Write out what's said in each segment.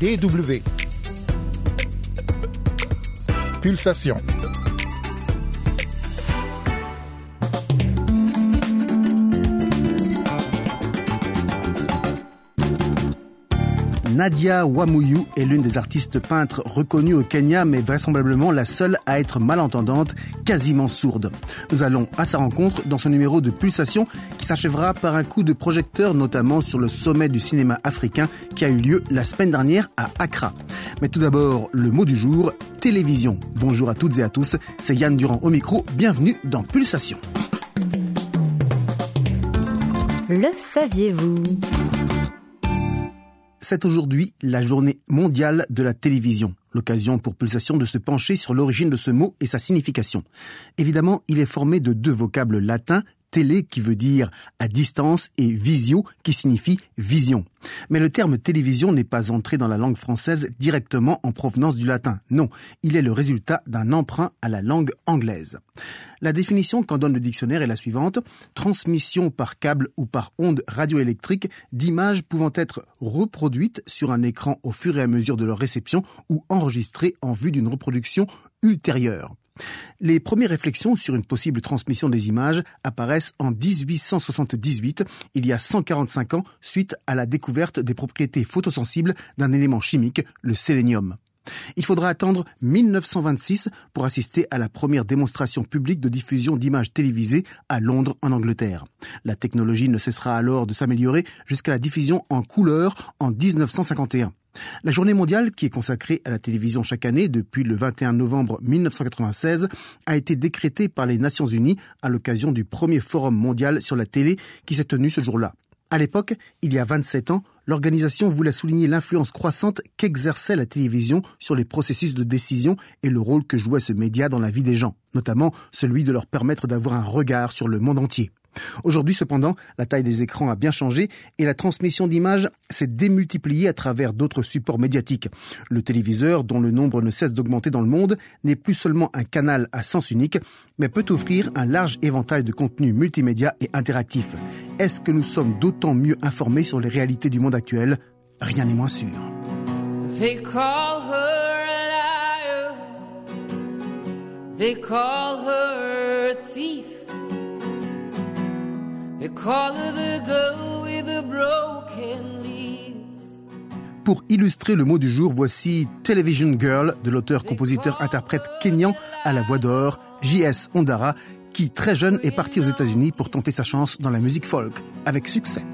DW. Pulsation. Nadia Wamuyu est l'une des artistes peintres reconnues au Kenya, mais vraisemblablement la seule à être malentendante, quasiment sourde. Nous allons à sa rencontre dans ce numéro de Pulsation qui s'achèvera par un coup de projecteur, notamment sur le sommet du cinéma africain qui a eu lieu la semaine dernière à Accra. Mais tout d'abord, le mot du jour, télévision. Bonjour à toutes et à tous, c'est Yann Durand au micro, bienvenue dans Pulsation. Le saviez-vous? C'est aujourd'hui la journée mondiale de la télévision, l'occasion pour Pulsation de se pencher sur l'origine de ce mot et sa signification. Évidemment, il est formé de deux vocables latins, télé qui veut dire à distance et visio qui signifie vision. Mais le terme télévision n'est pas entré dans la langue française directement en provenance du latin. Non, il est le résultat d'un emprunt à la langue anglaise. La définition qu'en donne le dictionnaire est la suivante. Transmission par câble ou par onde radioélectrique d'images pouvant être reproduites sur un écran au fur et à mesure de leur réception ou enregistrées en vue d'une reproduction ultérieure. Les premières réflexions sur une possible transmission des images apparaissent en 1878, il y a 145 ans, suite à la découverte des propriétés photosensibles d'un élément chimique, le sélénium. Il faudra attendre 1926 pour assister à la première démonstration publique de diffusion d'images télévisées à Londres, en Angleterre. La technologie ne cessera alors de s'améliorer jusqu'à la diffusion en couleur en 1951. La journée mondiale, qui est consacrée à la télévision chaque année depuis le 21 novembre 1996, a été décrétée par les Nations Unies à l'occasion du premier forum mondial sur la télé qui s'est tenu ce jour-là. À l'époque, il y a 27 ans, l'organisation voulait souligner l'influence croissante qu'exerçait la télévision sur les processus de décision et le rôle que jouait ce média dans la vie des gens, notamment celui de leur permettre d'avoir un regard sur le monde entier. Aujourd'hui, cependant, la taille des écrans a bien changé et la transmission d'images s'est démultipliée à travers d'autres supports médiatiques. Le téléviseur, dont le nombre ne cesse d'augmenter dans le monde, n'est plus seulement un canal à sens unique, mais peut offrir un large éventail de contenus multimédia et interactifs. Est-ce que nous sommes d'autant mieux informés sur les réalités du monde actuel? Rien n'est moins sûr. Pour illustrer le mot du jour, voici Television Girl de l'auteur-compositeur-interprète kényan à la voix d'or, J.S. Ondara, qui très jeune est parti aux États-Unis pour tenter sa chance dans la musique folk, avec succès.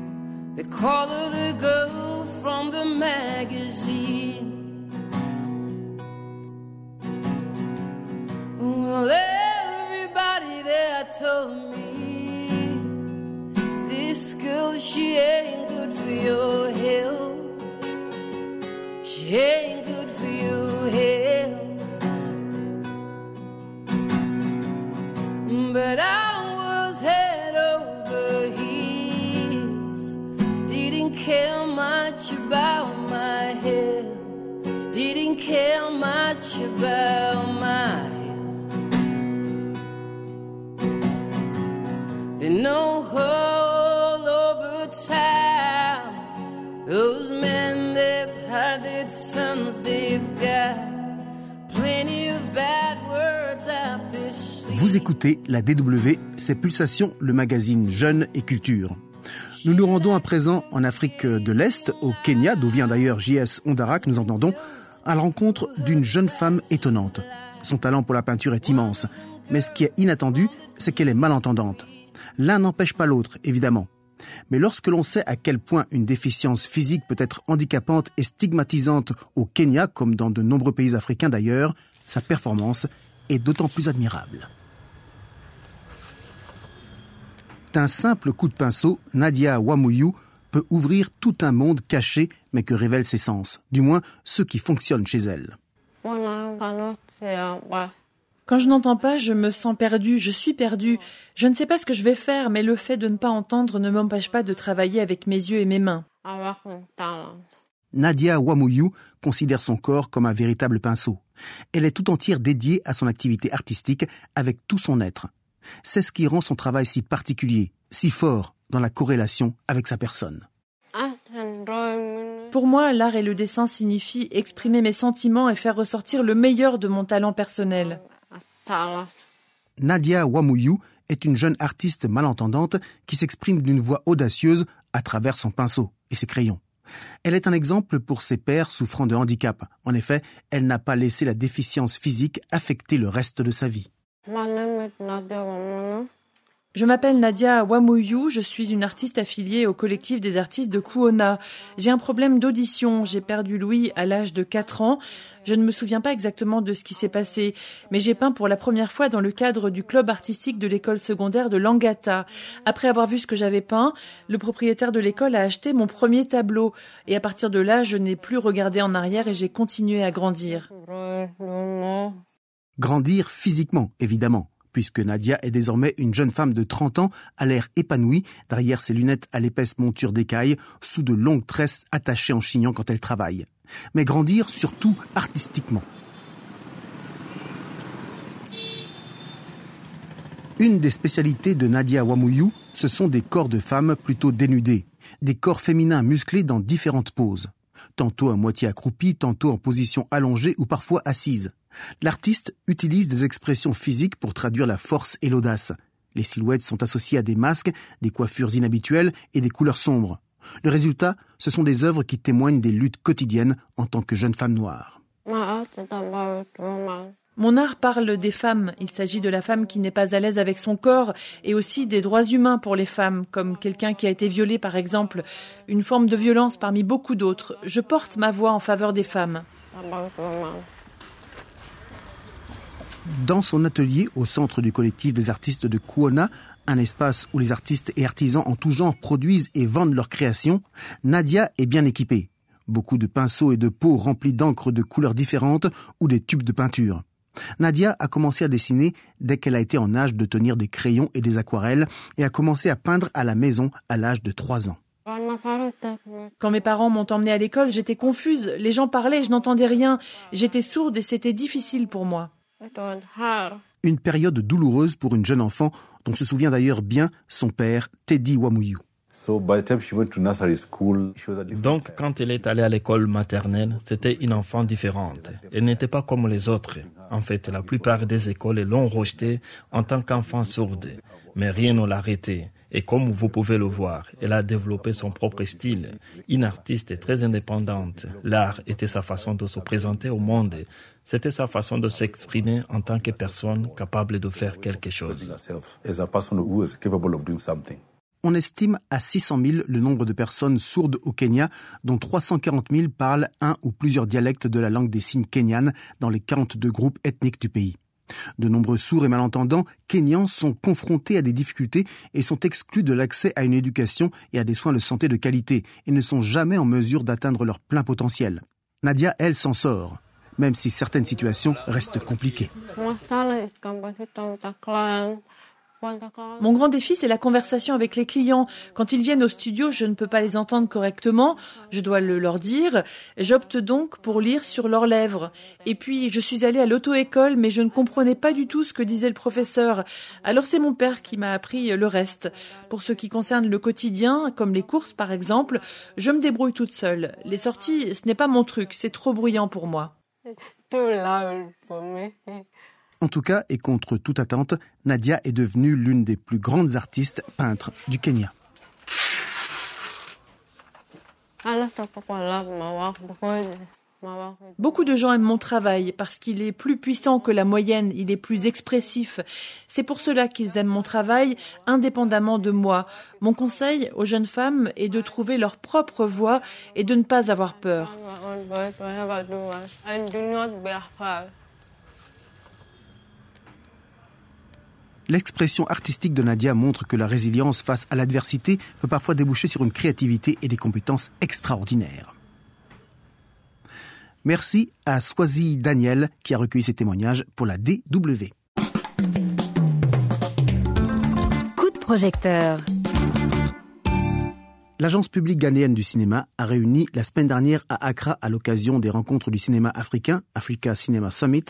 This she ain't good for your health. She ain't good for your health. But I was head over heels. Didn't care much about my health. Didn't care much about Écoutez la DW, c'est Pulsation, le magazine Jeunes et Culture. Nous nous rendons à présent en Afrique de l'Est, au Kenya, d'où vient d'ailleurs J.S. Ondara, que nous entendons, à la rencontre d'une jeune femme étonnante. Son talent pour la peinture est immense, mais ce qui est inattendu, c'est qu'elle est malentendante. L'un n'empêche pas l'autre, évidemment. Mais lorsque l'on sait à quel point une déficience physique peut être handicapante et stigmatisante au Kenya, comme dans de nombreux pays africains d'ailleurs, sa performance est d'autant plus admirable. D'un simple coup de pinceau, Nadia Wamuyu peut ouvrir tout un monde caché mais que révèlent ses sens, du moins ceux qui fonctionnent chez elle. Quand je n'entends pas, je me sens perdu, je suis perdu. Je ne sais pas ce que je vais faire, mais le fait de ne pas entendre ne m'empêche pas de travailler avec mes yeux et mes mains. Nadia Wamuyu considère son corps comme un véritable pinceau. Elle est tout entière dédiée à son activité artistique avec tout son être. C'est ce qui rend son travail si particulier, si fort dans la corrélation avec sa personne. Pour moi, l'art et le dessin signifient exprimer mes sentiments et faire ressortir le meilleur de mon talent personnel. Nadia Wamuyu est une jeune artiste malentendante qui s'exprime d'une voix audacieuse à travers son pinceau et ses crayons. Elle est un exemple pour ses pères souffrant de handicap. En effet, elle n'a pas laissé la déficience physique affecter le reste de sa vie. Je m'appelle Nadia Wamuyu, je suis une artiste affiliée au collectif des artistes de Kuona. J'ai un problème d'audition, j'ai perdu Louis à l'âge de 4 ans. Je ne me souviens pas exactement de ce qui s'est passé, mais j'ai peint pour la première fois dans le cadre du club artistique de l'école secondaire de Langata. Après avoir vu ce que j'avais peint, le propriétaire de l'école a acheté mon premier tableau et à partir de là, je n'ai plus regardé en arrière et j'ai continué à grandir. Grandir physiquement, évidemment puisque Nadia est désormais une jeune femme de 30 ans à l'air épanouie, derrière ses lunettes à l'épaisse monture d'écaille, sous de longues tresses attachées en chignon quand elle travaille. Mais grandir surtout artistiquement. Une des spécialités de Nadia Wamuyu, ce sont des corps de femmes plutôt dénudés, des corps féminins musclés dans différentes poses, tantôt à moitié accroupis, tantôt en position allongée ou parfois assise. L'artiste utilise des expressions physiques pour traduire la force et l'audace. Les silhouettes sont associées à des masques, des coiffures inhabituelles et des couleurs sombres. Le résultat, ce sont des œuvres qui témoignent des luttes quotidiennes en tant que jeune femme noire. Mon art parle des femmes. Il s'agit de la femme qui n'est pas à l'aise avec son corps et aussi des droits humains pour les femmes, comme quelqu'un qui a été violé par exemple, une forme de violence parmi beaucoup d'autres. Je porte ma voix en faveur des femmes. dans son atelier au centre du collectif des artistes de Kuona, un espace où les artistes et artisans en tout genre produisent et vendent leurs créations, Nadia est bien équipée. Beaucoup de pinceaux et de pots remplis d'encre de couleurs différentes ou des tubes de peinture. Nadia a commencé à dessiner dès qu'elle a été en âge de tenir des crayons et des aquarelles et a commencé à peindre à la maison à l'âge de 3 ans. Quand mes parents m'ont emmenée à l'école, j'étais confuse. Les gens parlaient, je n'entendais rien. J'étais sourde et c'était difficile pour moi. Une période douloureuse pour une jeune enfant dont se souvient d'ailleurs bien son père, Teddy Wamuyu. Donc, quand elle est allée à l'école maternelle, c'était une enfant différente. Elle n'était pas comme les autres. En fait, la plupart des écoles l'ont rejetée en tant qu'enfant sourde. Mais rien ne l'a arrêtée. Et comme vous pouvez le voir, elle a développé son propre style. Une artiste très indépendante. L'art était sa façon de se présenter au monde. C'était sa façon de s'exprimer en tant que personne capable de faire quelque chose. On estime à 600 000 le nombre de personnes sourdes au Kenya, dont 340 000 parlent un ou plusieurs dialectes de la langue des signes kenyane dans les 42 groupes ethniques du pays. De nombreux sourds et malentendants kenyans sont confrontés à des difficultés et sont exclus de l'accès à une éducation et à des soins de santé de qualité et ne sont jamais en mesure d'atteindre leur plein potentiel. Nadia, elle, s'en sort, même si certaines situations restent compliquées. Mon grand défi, c'est la conversation avec les clients. Quand ils viennent au studio, je ne peux pas les entendre correctement, je dois le leur dire. J'opte donc pour lire sur leurs lèvres. Et puis, je suis allée à l'auto-école, mais je ne comprenais pas du tout ce que disait le professeur. Alors c'est mon père qui m'a appris le reste. Pour ce qui concerne le quotidien, comme les courses par exemple, je me débrouille toute seule. Les sorties, ce n'est pas mon truc, c'est trop bruyant pour moi. En tout cas, et contre toute attente, Nadia est devenue l'une des plus grandes artistes peintres du Kenya. Beaucoup de gens aiment mon travail parce qu'il est plus puissant que la moyenne, il est plus expressif. C'est pour cela qu'ils aiment mon travail indépendamment de moi. Mon conseil aux jeunes femmes est de trouver leur propre voie et de ne pas avoir peur. L'expression artistique de Nadia montre que la résilience face à l'adversité peut parfois déboucher sur une créativité et des compétences extraordinaires. Merci à Swazi Daniel qui a recueilli ces témoignages pour la DW. Coup de projecteur. L'Agence publique ghanéenne du cinéma a réuni la semaine dernière à Accra, à l'occasion des rencontres du cinéma africain, Africa Cinema Summit,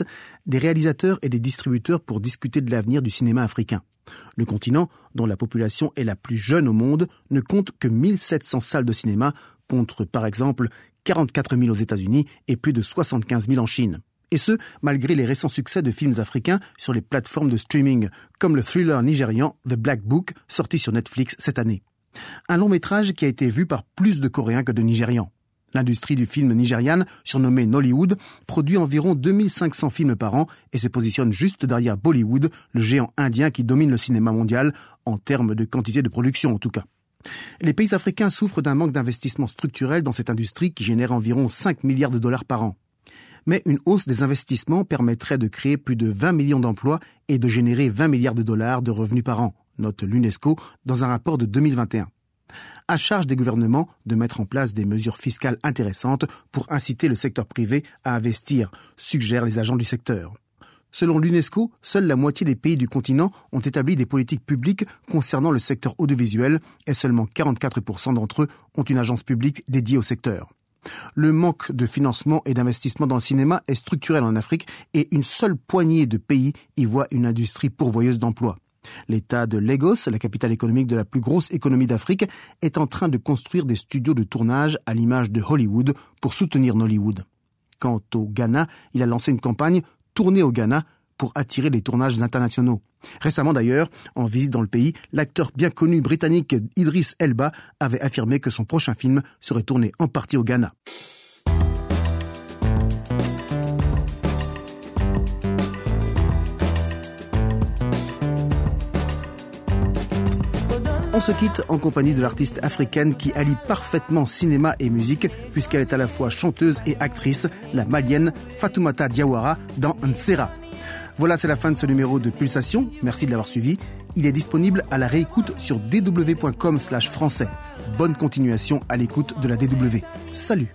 des réalisateurs et des distributeurs pour discuter de l'avenir du cinéma africain. Le continent, dont la population est la plus jeune au monde, ne compte que 1700 salles de cinéma, contre par exemple 44 000 aux États-Unis et plus de 75 000 en Chine. Et ce, malgré les récents succès de films africains sur les plateformes de streaming, comme le thriller nigérian The Black Book, sorti sur Netflix cette année. Un long métrage qui a été vu par plus de Coréens que de Nigérians. L'industrie du film nigériane, surnommée Nollywood, produit environ 2500 films par an et se positionne juste derrière Bollywood, le géant indien qui domine le cinéma mondial, en termes de quantité de production en tout cas. Les pays africains souffrent d'un manque d'investissement structurel dans cette industrie qui génère environ 5 milliards de dollars par an. Mais une hausse des investissements permettrait de créer plus de 20 millions d'emplois et de générer 20 milliards de dollars de revenus par an, note l'UNESCO dans un rapport de 2021 à charge des gouvernements de mettre en place des mesures fiscales intéressantes pour inciter le secteur privé à investir, suggèrent les agents du secteur. Selon l'UNESCO, seule la moitié des pays du continent ont établi des politiques publiques concernant le secteur audiovisuel et seulement 44% d'entre eux ont une agence publique dédiée au secteur. Le manque de financement et d'investissement dans le cinéma est structurel en Afrique et une seule poignée de pays y voit une industrie pourvoyeuse d'emplois. L'État de Lagos, la capitale économique de la plus grosse économie d'Afrique, est en train de construire des studios de tournage à l'image de Hollywood pour soutenir Nollywood. Quant au Ghana, il a lancé une campagne tournée au Ghana pour attirer les tournages internationaux. Récemment d'ailleurs, en visite dans le pays, l'acteur bien connu britannique Idris Elba avait affirmé que son prochain film serait tourné en partie au Ghana. Se quitte en compagnie de l'artiste africaine qui allie parfaitement cinéma et musique puisqu'elle est à la fois chanteuse et actrice, la malienne Fatoumata Diawara dans Nsera. Voilà, c'est la fin de ce numéro de Pulsation. Merci de l'avoir suivi. Il est disponible à la réécoute sur dw.com slash français. Bonne continuation à l'écoute de la DW. Salut